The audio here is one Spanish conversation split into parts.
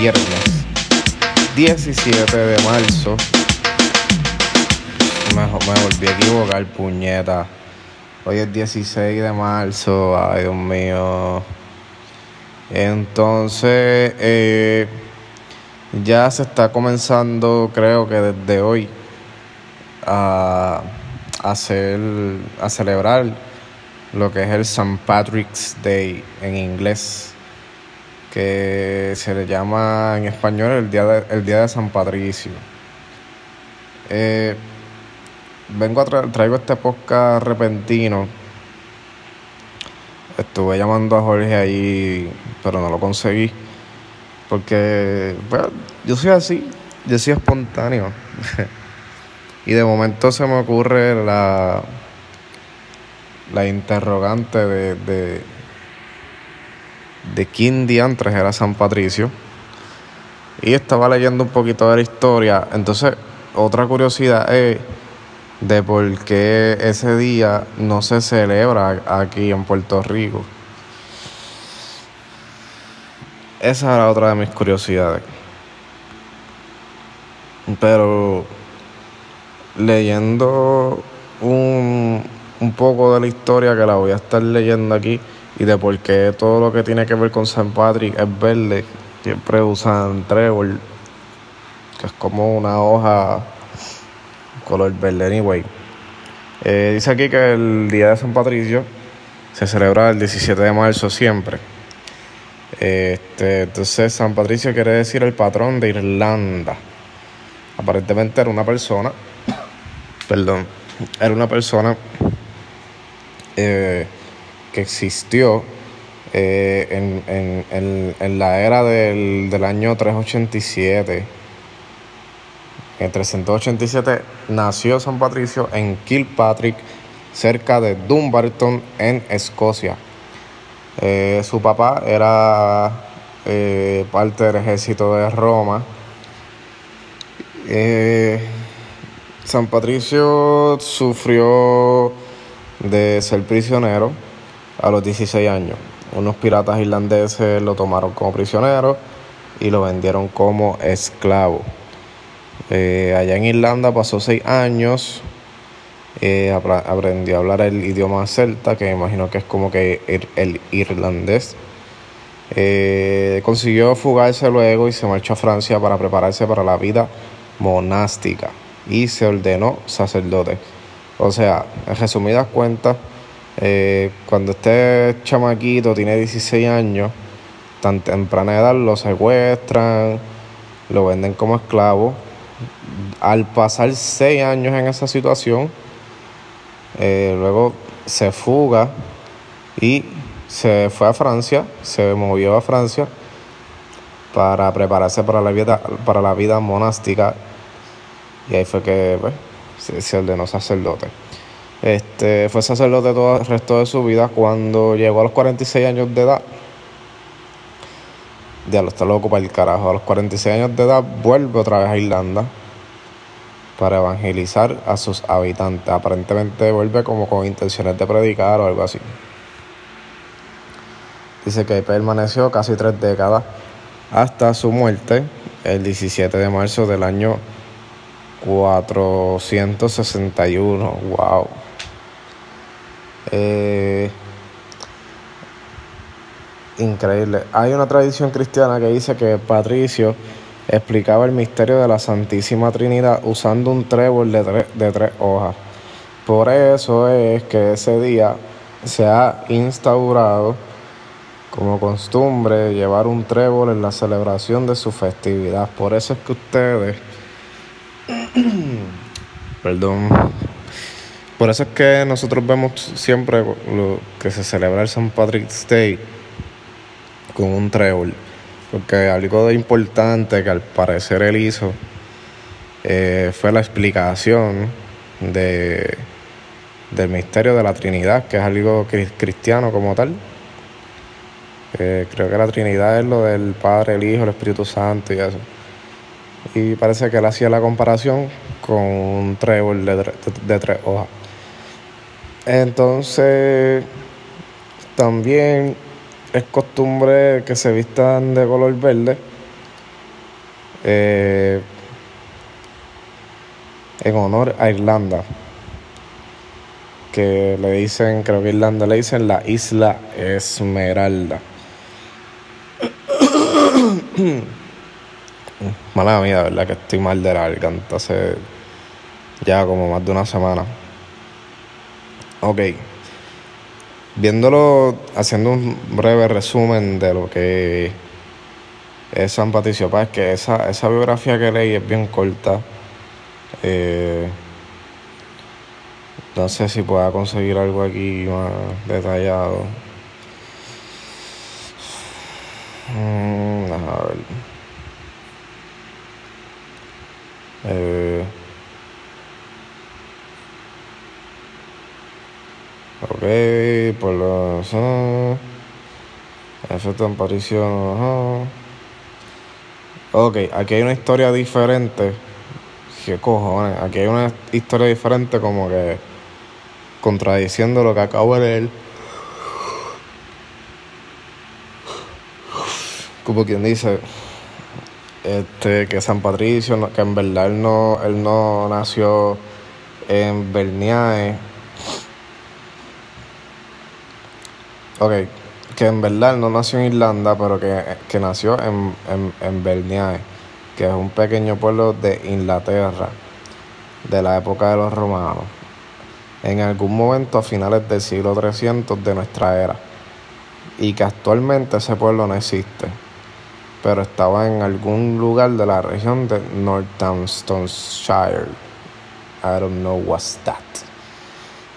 viernes 17 de marzo. Me, me volví a equivocar, puñeta. Hoy es 16 de marzo. Ay, Dios mío. Entonces, eh, ya se está comenzando, creo que desde hoy, a, hacer, a celebrar lo que es el St. Patrick's Day en inglés, que se le llama en español el Día de, el día de San Patricio. Eh, vengo a tra traigo este podcast repentino. Estuve llamando a Jorge ahí, pero no lo conseguí. Porque bueno, yo soy así, yo soy espontáneo. y de momento se me ocurre la, la interrogante de, de, de quién diantres era San Patricio. Y estaba leyendo un poquito de la historia. Entonces, otra curiosidad es de por qué ese día no se celebra aquí en Puerto Rico. Esa era otra de mis curiosidades. Pero leyendo un, un poco de la historia que la voy a estar leyendo aquí y de por qué todo lo que tiene que ver con San Patrick es verde, siempre usan trébol, que es como una hoja color verde anyway. Eh, dice aquí que el día de San Patricio se celebra el 17 de marzo siempre. Este, entonces San Patricio quiere decir el patrón de Irlanda. Aparentemente era una persona, perdón, era una persona eh, existió eh, en, en, en, en, la era del, del año 387. En 387 nació San Patricio en Kilpatrick, cerca de Dumbarton, en Escocia. Eh, su papá era eh, parte del ejército de Roma. San Patricio sufrió de ser prisionero a los 16 años. Unos piratas irlandeses lo tomaron como prisionero y lo vendieron como esclavo. Eh, allá en Irlanda pasó seis años, eh, aprendió a hablar el idioma celta, que me imagino que es como que el, el irlandés. Eh, consiguió fugarse luego y se marchó a Francia para prepararse para la vida monástica y se ordenó sacerdote. O sea, en resumidas cuentas, eh, cuando este chamaquito tiene 16 años, tan temprana edad lo secuestran, lo venden como esclavo. Al pasar 6 años en esa situación, eh, luego se fuga y se fue a Francia, se movió a Francia para prepararse para la vida, para la vida monástica y ahí fue que pues, se, ordenó sacerdote. Este, fue sacerdote todo el resto de su vida. Cuando llegó a los 46 años de edad, ya lo está loco para el carajo. A los 46 años de edad vuelve otra vez a Irlanda para evangelizar a sus habitantes. Aparentemente vuelve como con intenciones de predicar o algo así. Dice que permaneció casi tres décadas hasta su muerte el 17 de marzo del año 461. Wow. Eh, increíble. Hay una tradición cristiana que dice que Patricio explicaba el misterio de la Santísima Trinidad usando un trébol de, de tres hojas. Por eso es que ese día se ha instaurado como costumbre llevar un trébol en la celebración de su festividad. Por eso es que ustedes, perdón, por eso es que nosotros vemos siempre lo que se celebra el St. Patrick's Day con un trébol. Porque algo de importante que al parecer él hizo eh, fue la explicación de, del misterio de la Trinidad, que es algo cristiano como tal. Eh, creo que la Trinidad es lo del Padre, el Hijo, el Espíritu Santo y eso. Y parece que él hacía la comparación con un trébol de, de tres hojas. Entonces, también es costumbre que se vistan de color verde. Eh, en honor a Irlanda. Que le dicen, creo que Irlanda le dicen la isla Esmeralda. Mala mía, verdad que estoy mal de la garganta hace ya como más de una semana. Ok. Viéndolo, haciendo un breve resumen de lo que es San Patricio Paz, que esa, esa biografía que leí es bien corta. Eh, no sé si pueda conseguir algo aquí más detallado. Mm, a ver. Eh, ok, por los... Uh, efecto en aparición. Ok, aquí hay una historia diferente. ¿Qué cojones? Aquí hay una historia diferente como que contradiciendo lo que acabo de leer. Como quien dice, este, que San Patricio, que en verdad él no, él no nació en Berniae. Ok, que en verdad no nació en Irlanda, pero que, nació en, en, en Berniae, que es un pequeño pueblo de Inglaterra, de la época de los romanos, en algún momento a finales del siglo 300 de nuestra era, y que actualmente ese pueblo no existe pero estaba en algún lugar de la región de Northamptonshire. I don't know what's that.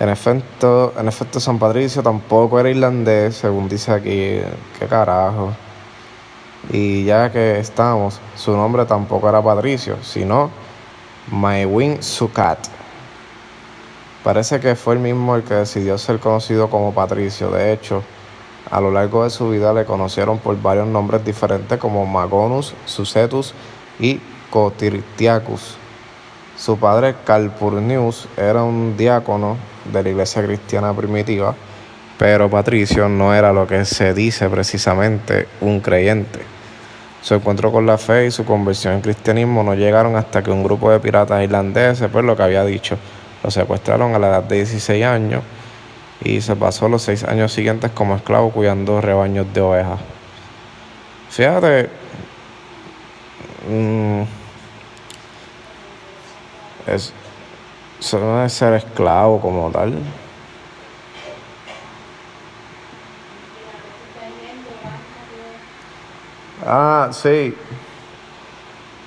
En efecto, en efecto, San Patricio tampoco era irlandés, según dice aquí. ¿Qué carajo? Y ya que estamos, su nombre tampoco era Patricio, sino Maewin Sukat. Parece que fue el mismo el que decidió ser conocido como Patricio. De hecho, a lo largo de su vida le conocieron por varios nombres diferentes como Magonus, Sucetus y Cotirtiacus. Su padre Calpurnius era un diácono de la iglesia cristiana primitiva, pero Patricio no era lo que se dice precisamente un creyente. Su encuentro con la fe y su conversión en cristianismo no llegaron hasta que un grupo de piratas irlandeses, pues lo que había dicho, lo secuestraron a la edad de 16 años y se pasó los seis años siguientes como esclavo cuidando rebaños de ovejas. Fíjate, mm, es, eso no ser esclavo como tal. Ah, sí.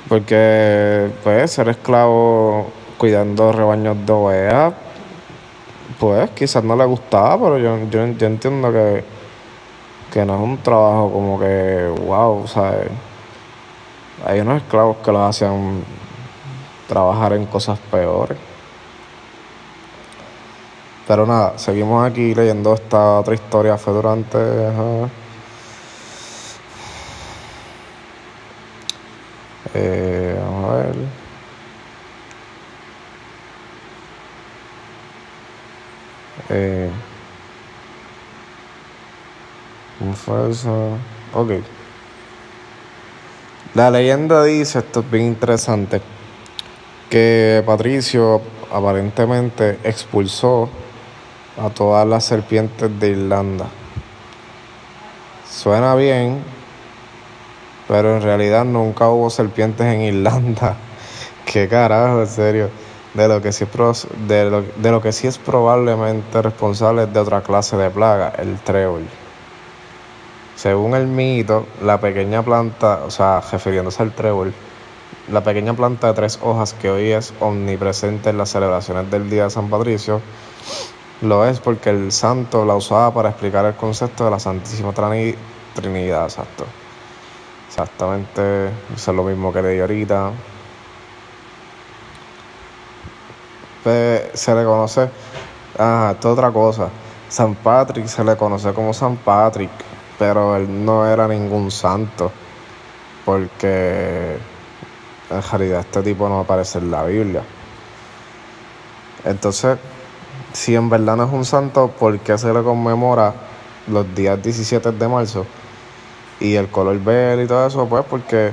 Porque, pues, ser esclavo cuidando rebaños de ovejas pues quizás no le gustaba, pero yo, yo, entiendo que, que no es un trabajo como que, wow, ¿sabes? Hay unos esclavos que los hacían trabajar en cosas peores. Pero nada, seguimos aquí leyendo esta otra historia. Fue durante. Eh, vamos a ver. Eh, Ok. La leyenda dice, esto es bien interesante, que Patricio aparentemente expulsó a todas las serpientes de Irlanda. Suena bien, pero en realidad nunca hubo serpientes en Irlanda. ¿Qué carajo, en serio? de lo que sí, de lo, de lo que sí es probablemente responsable de otra clase de plaga, el trébol. Según el mito, la pequeña planta, o sea, refiriéndose al trébol, la pequeña planta de tres hojas que hoy es omnipresente en las celebraciones del Día de San Patricio, lo es porque el santo la usaba para explicar el concepto de la Santísima Trinidad, exacto. Exactamente, eso es lo mismo que leí ahorita. se le conoce, ah, esto es otra cosa. San Patrick se le conoce como San Patrick, pero él no era ningún santo, porque en realidad este tipo no aparece en la Biblia. Entonces, si en verdad no es un santo, ¿por qué se le conmemora los días 17 de marzo? Y el color verde y todo eso, pues porque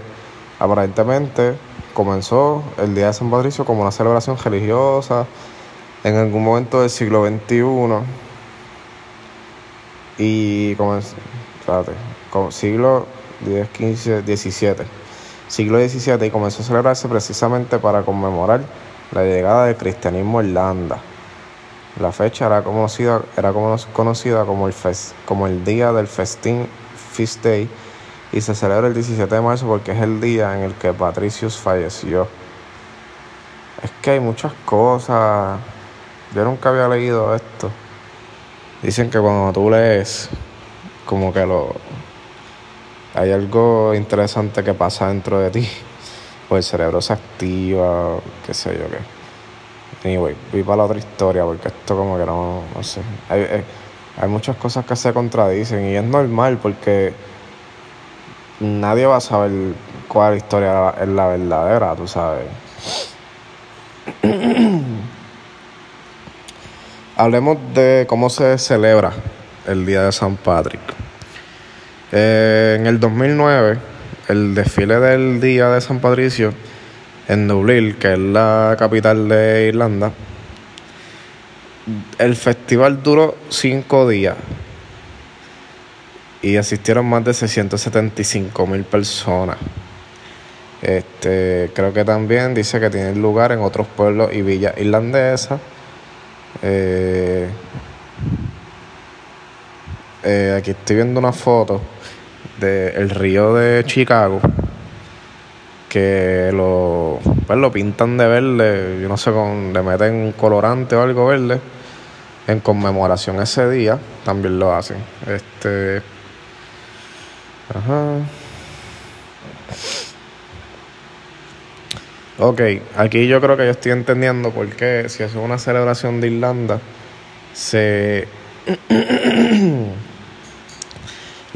aparentemente comenzó el Día de San Patricio como una celebración religiosa en algún momento del siglo XXI. Y comenzó, espérate, siglo XV, XVII. Siglo XVII y comenzó a celebrarse precisamente para conmemorar la llegada del cristianismo a Irlanda. La fecha era conocida, era conocida como, el como el día del festín Feast Day y se celebra el 17 de marzo porque es el día en el que Patricius falleció. Es que hay muchas cosas. Yo nunca había leído esto. Dicen que cuando tú lees, como que lo. Hay algo interesante que pasa dentro de ti. O el cerebro se activa, qué sé yo qué. Anyway, voy para la otra historia porque esto como que no, no sé. Hay, hay, hay muchas cosas que se contradicen y es normal porque nadie va a saber cuál historia es la verdadera, tú sabes. Hablemos de cómo se celebra el Día de San Patrick. Eh, en el 2009, el desfile del Día de San Patricio en Dublín, que es la capital de Irlanda, el festival duró cinco días y asistieron más de 675 mil personas. Este, creo que también dice que tiene lugar en otros pueblos y villas irlandesas. Eh, eh, aquí estoy viendo una foto del río de Chicago que lo, pues lo pintan de verde, yo no sé, con, le meten un colorante o algo verde en conmemoración ese día, también lo hacen. Este, Ajá. Ok, aquí yo creo que yo estoy entendiendo por qué si es una celebración de Irlanda, se,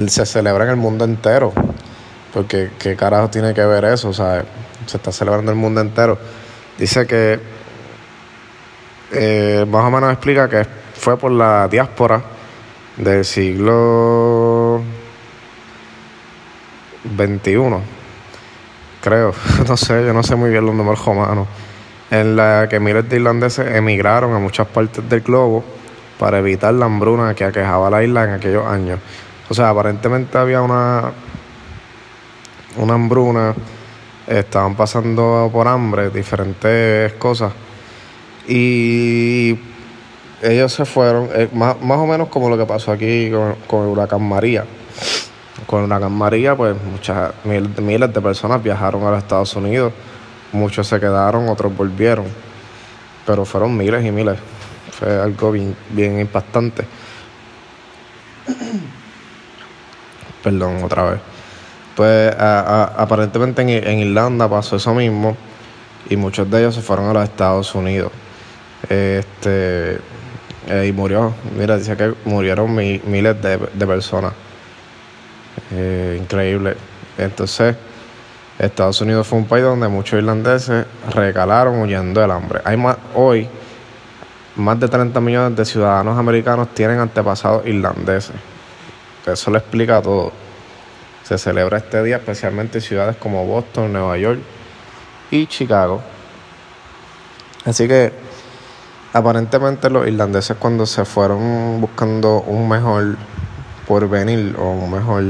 se celebra en el mundo entero. Porque qué carajo tiene que ver eso, o sea, se está celebrando el mundo entero. Dice que eh, más o menos explica que fue por la diáspora del siglo 21, creo, no sé, yo no sé muy bien los números romanos, en la que miles de irlandeses emigraron a muchas partes del globo para evitar la hambruna que aquejaba la isla en aquellos años. O sea, aparentemente había una, una hambruna, estaban pasando por hambre, diferentes cosas. Y ellos se fueron, eh, más, o menos como lo que pasó aquí con, con huracán María con huracán María, pues muchas miles de personas viajaron a los Estados Unidos. Muchos se quedaron, otros volvieron. Pero fueron miles y miles. Fue algo bien, impactante. Perdón, otra vez. Pues aparentemente en, Irlanda pasó eso mismo y muchos de ellos se fueron a los Estados Unidos. Este, eh, y murió, mira, dice que murieron miles de personas. Eh, increíble. Entonces, Estados Unidos fue un país donde muchos irlandeses recalaron huyendo del hambre. Hay más, hoy, más de 30 millones de ciudadanos americanos tienen antepasados irlandeses. Eso lo explica todo. Se celebra este día especialmente en ciudades como Boston, Nueva York y Chicago. Así que aparentemente los irlandeses cuando se fueron buscando un mejor por venir o un mejor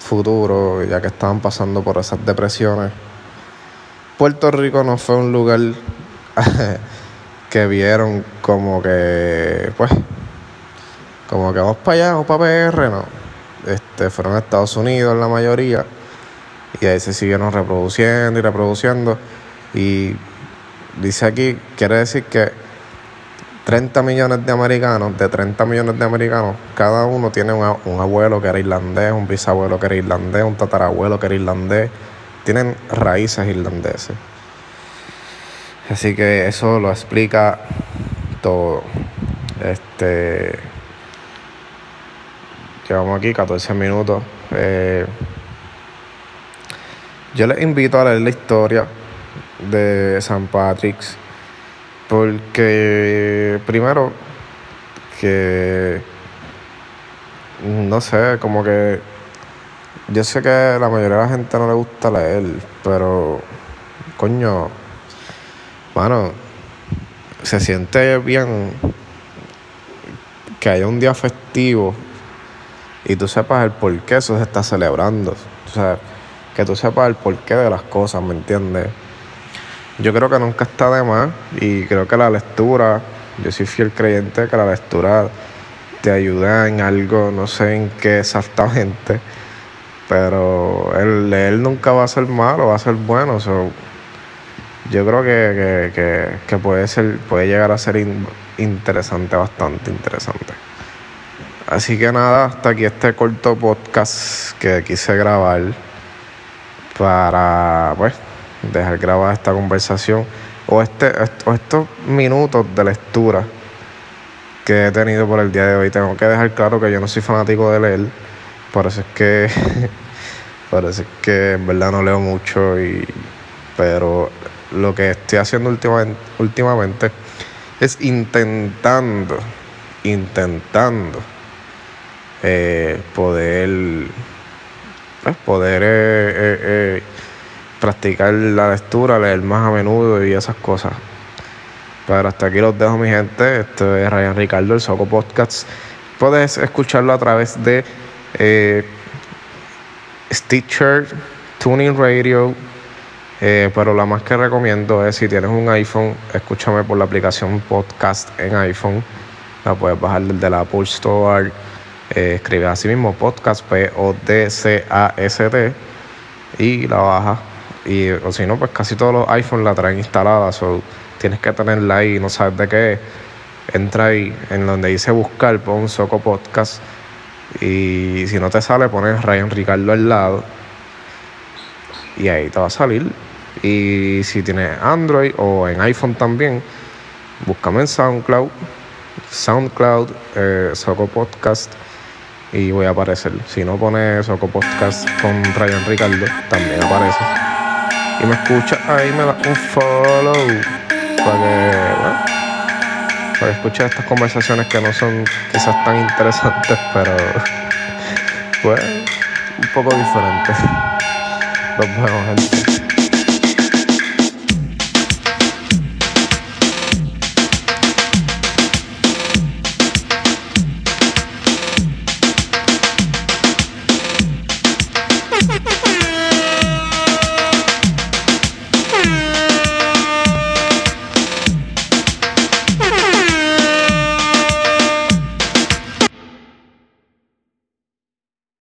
futuro, ya que estaban pasando por esas depresiones. Puerto Rico no fue un lugar que vieron como que, pues, como que vamos para allá, vamos para PR, no. Este, fueron a Estados Unidos la mayoría y ahí se siguieron reproduciendo y reproduciendo. Y dice aquí, quiere decir que 30 millones de americanos, de 30 millones de americanos, cada uno tiene un, abuelo que era irlandés, un bisabuelo que era irlandés, un tatarabuelo que era irlandés. Tienen raíces irlandeses. Así que eso lo explica todo. Este. Llevamos aquí 14 minutos. Eh, Yo les invito a leer la historia de San Patrick's porque primero que no sé, como que yo sé que la mayoría de la gente no le gusta leer, pero coño, bueno, se siente bien que haya un día festivo y tú sepas el por qué eso se está celebrando. O sea, que tú sepas el porqué de las cosas, ¿me entiendes? Yo creo que nunca está de más y creo que la lectura, yo soy fiel creyente que la lectura te ayuda en algo, no sé en qué exactamente, pero el leer nunca va a ser malo, va a ser bueno. yo creo que, puede, ser, puede llegar a ser interesante, bastante interesante. Así que nada, hasta aquí este corto podcast que quise grabar para pues dejar grabada esta conversación o, este, o estos minutos de lectura que he tenido por el día de hoy. Tengo que dejar claro que yo no soy fanático de leer, por eso es que, por eso es que en verdad no leo mucho, y, pero lo que estoy haciendo últimamente, últimamente es intentando, intentando eh, poder, pues, poder eh, eh, practicar la lectura, leer más a menudo y esas cosas. Pero hasta aquí los dejo, mi gente. Esto es Ryan Ricardo, el Soco Podcast. Puedes escucharlo a través de Stitcher, Tuning Radio. Pero la más que recomiendo es si tienes un iPhone, escúchame por la aplicación Podcast en iPhone. La puedes bajar desde la Apple Store. Eh, escribe así mismo Podcast, P-O-D-C-A-S-T. Y la baja. Y, o si no, pues casi todos los iPhones la traen instalada. So, tienes que tenerla ahí y no sabes de qué, entra ahí en donde dice buscar, pon Soco Podcast y si no te sale, pones Ryan Ricardo al lado y ahí te va a salir. Y si tienes Android o en iPhone también, búscame en SoundCloud, SoundCloud, eh, Soco Podcast y voy a aparecer. Si no pones Soco Podcast con Ryan Ricardo, también aparece. Y me escucha ahí, me da un follow para que, bueno, para que escuches estas conversaciones que no son quizás tan interesantes, pero pues un poco diferentes. Los vemos, gente.